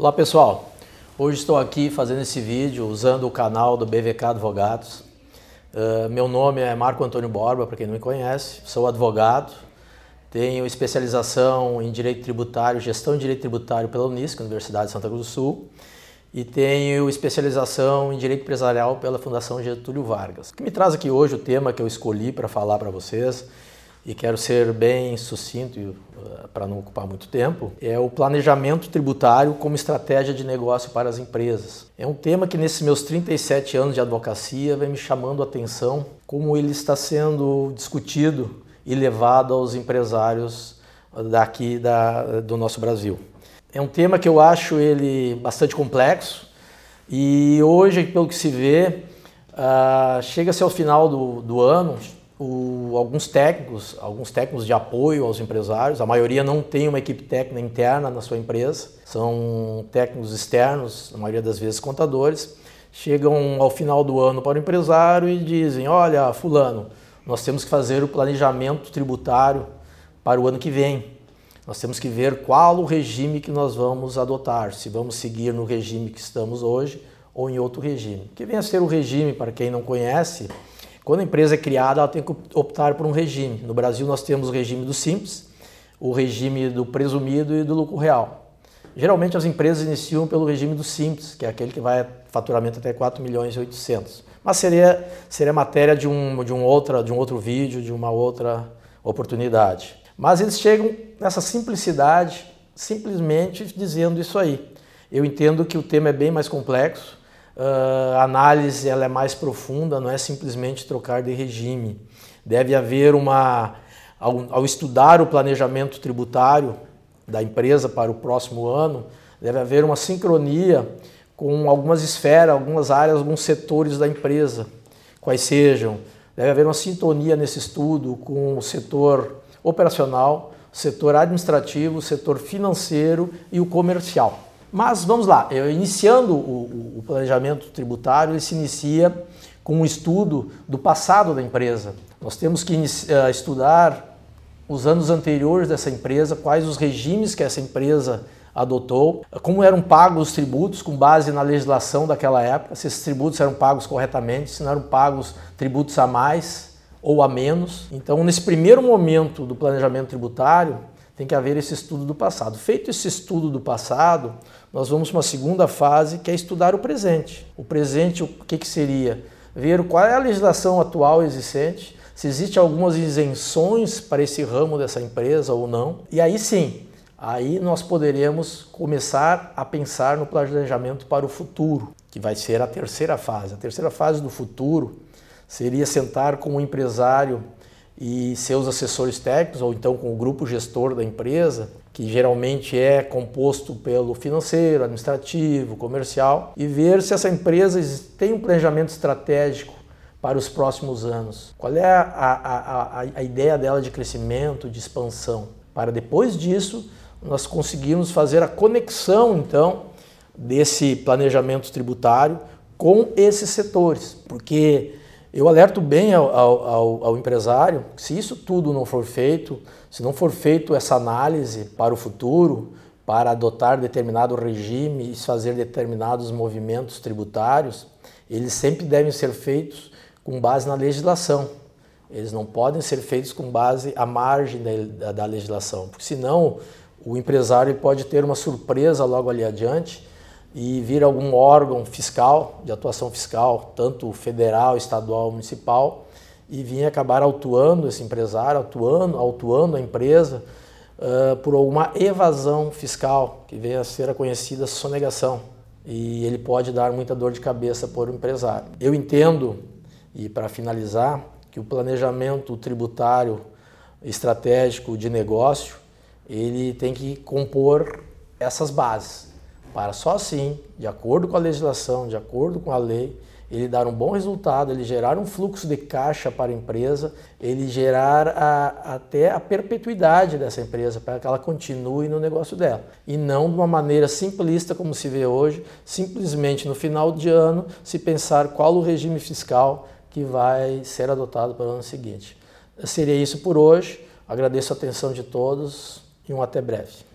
Olá pessoal, hoje estou aqui fazendo esse vídeo usando o canal do BVK Advogados. Uh, meu nome é Marco Antônio Borba, para quem não me conhece, sou advogado, tenho especialização em Direito Tributário, Gestão de Direito Tributário pela Unisc, Universidade de Santa Cruz do Sul, e tenho especialização em Direito Empresarial pela Fundação Getúlio Vargas. O que me traz aqui hoje o tema que eu escolhi para falar para vocês e quero ser bem sucinto uh, para não ocupar muito tempo, é o planejamento tributário como estratégia de negócio para as empresas. É um tema que nesses meus 37 anos de advocacia vem me chamando a atenção como ele está sendo discutido e levado aos empresários daqui da, do nosso Brasil. É um tema que eu acho ele bastante complexo e hoje, pelo que se vê, uh, chega-se ao final do, do ano, o, alguns técnicos, alguns técnicos de apoio aos empresários, a maioria não tem uma equipe técnica interna na sua empresa, são técnicos externos, na maioria das vezes contadores, chegam ao final do ano para o empresário e dizem: Olha, Fulano, nós temos que fazer o planejamento tributário para o ano que vem. Nós temos que ver qual o regime que nós vamos adotar, se vamos seguir no regime que estamos hoje ou em outro regime. Que vem a ser o regime, para quem não conhece, quando a empresa é criada, ela tem que optar por um regime. No Brasil, nós temos o regime do simples, o regime do presumido e do lucro real. Geralmente, as empresas iniciam pelo regime do simples, que é aquele que vai faturamento até 4 milhões e 800. Mas seria, seria matéria de um, de, um outra, de um outro vídeo, de uma outra oportunidade. Mas eles chegam nessa simplicidade, simplesmente dizendo isso aí. Eu entendo que o tema é bem mais complexo, Uh, a análise ela é mais profunda, não é simplesmente trocar de regime. Deve haver uma, ao, ao, estudar o planejamento tributário da empresa para o próximo ano, deve haver uma sincronia com algumas esferas, algumas áreas, alguns setores da empresa, quais sejam. Deve haver uma sintonia nesse estudo com o setor operacional, setor administrativo, setor financeiro e o comercial. Mas vamos lá, eu, iniciando o, o planejamento tributário, ele se inicia com um estudo do passado da empresa. Nós temos que uh, estudar os anos anteriores dessa empresa, quais os regimes que essa empresa adotou, como eram pagos os tributos com base na legislação daquela época, se esses tributos eram pagos corretamente, se não eram pagos tributos a mais ou a menos. Então, nesse primeiro momento do planejamento tributário, tem que haver esse estudo do passado. Feito esse estudo do passado, nós vamos para uma segunda fase que é estudar o presente. O presente, o que, que seria? Ver qual é a legislação atual existente, se existe algumas isenções para esse ramo dessa empresa ou não. E aí sim, aí nós poderemos começar a pensar no planejamento para o futuro, que vai ser a terceira fase. A terceira fase do futuro seria sentar com o empresário e seus assessores técnicos, ou então com o grupo gestor da empresa, que geralmente é composto pelo financeiro, administrativo, comercial, e ver se essa empresa tem um planejamento estratégico para os próximos anos. Qual é a, a, a, a ideia dela de crescimento, de expansão? Para depois disso, nós conseguirmos fazer a conexão, então, desse planejamento tributário com esses setores, porque eu alerto bem ao, ao, ao, empresário que se isso tudo não for feito, se não for feito essa análise para o futuro, para adotar determinado regime e fazer determinados movimentos tributários, eles sempre devem ser feitos com base na legislação. Eles não podem ser feitos com base à margem da, da legislação, porque senão o empresário pode ter uma surpresa logo ali adiante e vir algum órgão fiscal, de atuação fiscal, tanto federal, estadual, municipal, e vir acabar autuando esse empresário, atuando, autuando a empresa uh, por alguma evasão fiscal, que venha a ser a conhecida sonegação. E ele pode dar muita dor de cabeça para o empresário. Eu entendo, e para finalizar, que o planejamento tributário estratégico de negócio, ele tem que compor essas bases para só assim, de acordo com a legislação, de acordo com a lei, ele dar um bom resultado, ele gerar um fluxo de caixa para a empresa, ele gerar a, até a perpetuidade dessa empresa para que ela continue no negócio dela. E não de uma maneira simplista como se vê hoje, simplesmente no final de ano se pensar qual o regime fiscal que vai ser adotado para o ano seguinte. Seria isso por hoje. Agradeço a atenção de todos e um até breve.